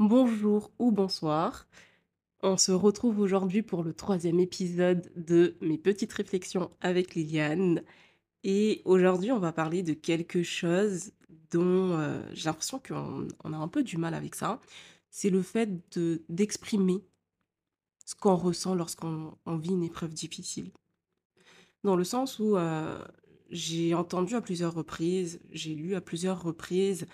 Bonjour ou bonsoir. On se retrouve aujourd'hui pour le troisième épisode de Mes petites réflexions avec Liliane. Et aujourd'hui, on va parler de quelque chose dont euh, j'ai l'impression qu'on on a un peu du mal avec ça. C'est le fait de d'exprimer ce qu'on ressent lorsqu'on on vit une épreuve difficile. Dans le sens où euh, j'ai entendu à plusieurs reprises, j'ai lu à plusieurs reprises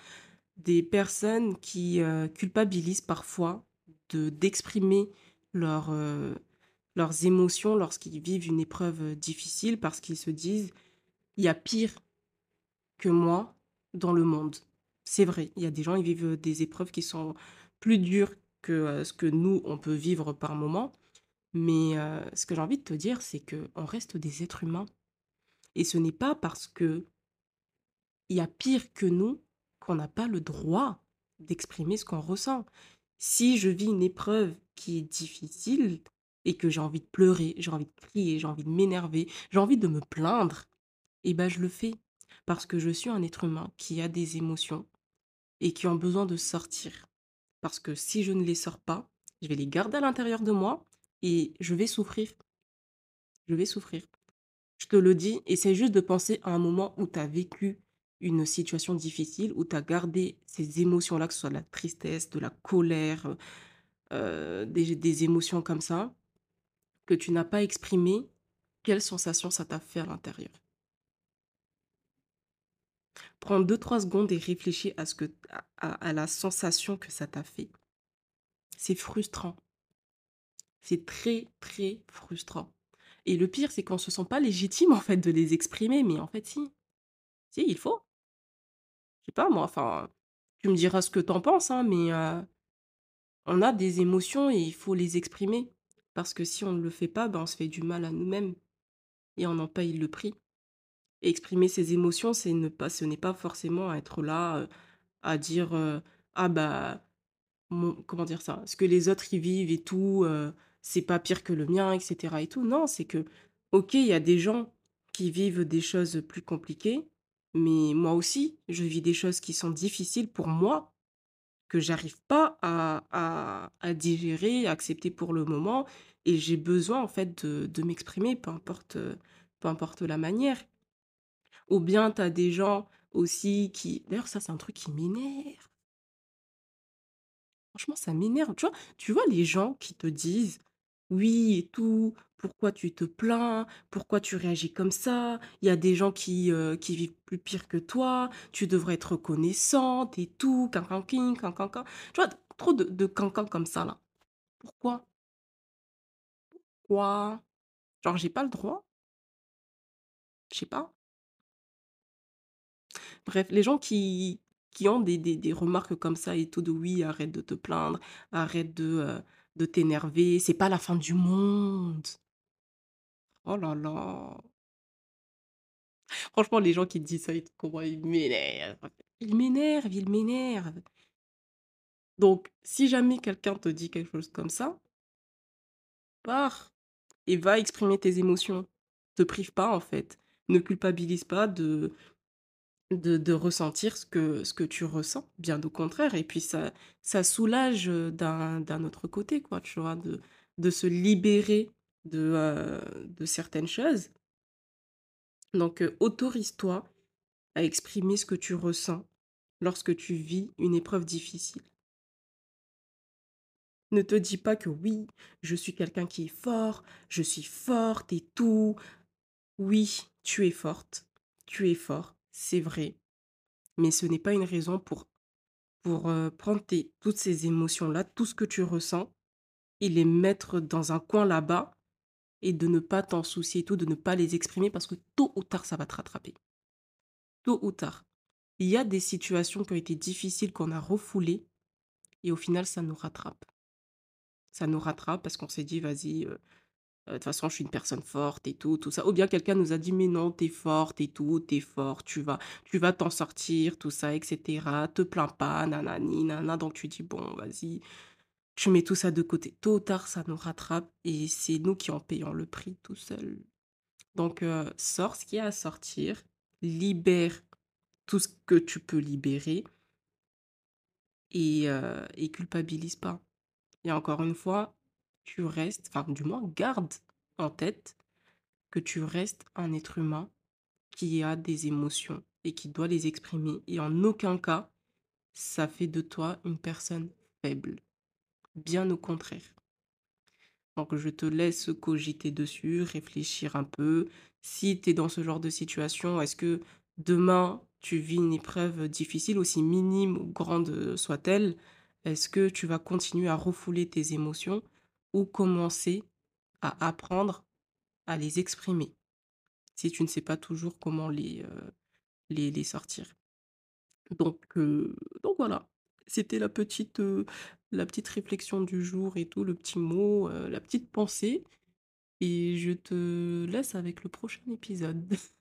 des personnes qui, heu, culpabilisent parfois de d'exprimer leurs, heu, leurs émotions lorsqu'ils vivent une épreuve, heu, difficile parce qu'ils se disent: «Il y a pire que moi dans le monde». C'est vrai, il y a des gens, ils vivent, des épreuves qui sont plus dures que, ce que nous, on peut vivre par moment. Mais, ce que j'ai envie de te dire, c'est qu'on reste des êtres humains et ce n'est pas parce qu'il y a pire que nous qu'on n'a pas le droit d'exprimer ce qu'on ressent. Si je vis une épreuve qui est difficile et que j'ai envie de pleurer, j'ai envie de crier, j'ai envie de m'énerver, j'ai envie de me plaindre, eh ben je le fais. Parce que je suis un être humain qui a des émotions et qui ont besoin de sortir. Parce que si je ne les sors pas, je vais les garder à l'intérieur de moi et je vais souffrir. Je vais souffrir. Je te le dis, essaie juste de penser à un moment où tu as vécu une situation difficile, où tu as gardé ces émotions-là, que ce soit de la tristesse, de la colère, heu, des des émotions comme ça, que tu n'as pas exprimées. Quelle sensation ça t'a fait à l'intérieur? Prends deux trois secondes et réfléchis à ce que à à la sensation que ça t'a fait. C'est frustrant. C'est très, très frustrant et le pire, c'est qu'on se sent pas légitime, en fait, de les exprimer, mais en fait si. Si, il faut. Je sais pas moi, enfin, tu me diras ce que tu en penses, hein, mais on a des émotions et il faut les exprimer. Parce que si on ne le fait pas, ben, on se fait du mal à nous-mêmes et on en paye le prix. Exprimer ses émotions, c'est ne pas ce n'est pas forcément être là, à dire, «Ah bah, mon» comment dire ça? Ce que les autres y vivent et tout, c'est pas pire que le mien et cetera et tout. Non, c'est que, OK, il y a des gens qui vivent des choses plus compliquées, mais moi aussi, je vis des choses qui sont difficiles pour moi, que j'arrive pas à à à digérer, à accepter pour le moment et j'ai besoin en fait de de m'exprimer, peu importe, heu, peu importe la manière. Ou bien tu as des gens aussi qui d'ailleurs ça c'est un truc qui m'énerve. Franchement ça m'énerve, tu vois? Tu vois les gens qui te disent: «Oui et tout, pourquoi tu te plains? Pourquoi tu réagis comme ça? Il y a des gens qui, qui vivent plus pire que toi, tu devrais être reconnaissante et tout, cancanking, cancancan». Tu vois? Trop de de cancan comme ça là. Pourquoi? Quoi? Genre j'ai pas le droit? Je sais pas. Bref, les gens qui qui ont des des remarques comme ça et tout de: «Oui, arrête de te plaindre, arrête de, heu, de t'énerver, c'est pas la fin du monde». Oh là là! Franchement, les gens qui disent ça et tout, comment ils m'énervent. Ils m'énervent, ils m'énervent. Donc si jamais quelqu'un te dit quelque chose comme ça, pars et va exprimer tes émotions. Te prive pas, en fait. Ne culpabilise pas de De de ressentir ce que ce que tu ressens, bien au contraire et puis ça ça soulage, d'un d'un autre côté quoi, tu vois? De de se libérer de, certaines choses. Donc, autorise-toi à exprimer ce que tu ressens lorsque tu vis une épreuve difficile. Ne te dis pas que: «Oui, je suis quelqu'un qui est fort, je suis forte et tout». Oui, tu es forte, tu es fort, c'est vrai, mais ce n'est pas une raison pour Pour, prendre tes toutes ces émotions-là, tout ce que tu ressens et les mettre dans un coin là-bas et de ne pas t'en soucier tout, de ne pas les exprimer parce que tôt ou tard, ça va te rattraper. Tôt ou tard. Il y a des situations qui ont été difficiles, qu'on a refoulées et au final, ça nous rattrape. Ça nous rattrape parce qu'on s'est dit: «Vas-y, heu, heu, de toute façon, je suis une personne forte et tout, tout ça». Ou bien quelqu'un nous a dit: «Mais non, tu es forte et tout, tu es fort, tu vas tu vas t'en sortir, tout ça et cetera. Te plains pas, nanani, nana». Donc tu dis: «Bon, vas-y, Tu mets tout ça de côté. Tôt ou tard, ça nous rattrape et c'est nous qui en payons le prix tout seuls. Donc, heu, sors ce qu'il y a à sortir, libère tout ce que tu peux libérer et heu et culpabilise pas. Et encore une fois, tu restes enfin, du moins, garde en tête que tu restes un être humain qui a des émotions et qui doit les exprimer et en aucun cas, ça fait de toi une personne faible. Bien au contraire. Donc je te laisse cogiter dessus, réfléchir un peu. Si tu es dans ce genre de situation, est-ce que demain, tu vis une épreuve difficile, aussi minime ou grande soit-elle, est-ce que tu vas continuer à refouler tes émotions ou commencer à apprendre à les exprimer? Si tu ne sais pas toujours comment les, heu, les les sortir. Donc heu, donc voilà, c'était la petite, réflexion du jour et tout, le petit mot, la petite pensée et je te laisse avec le prochain épisode.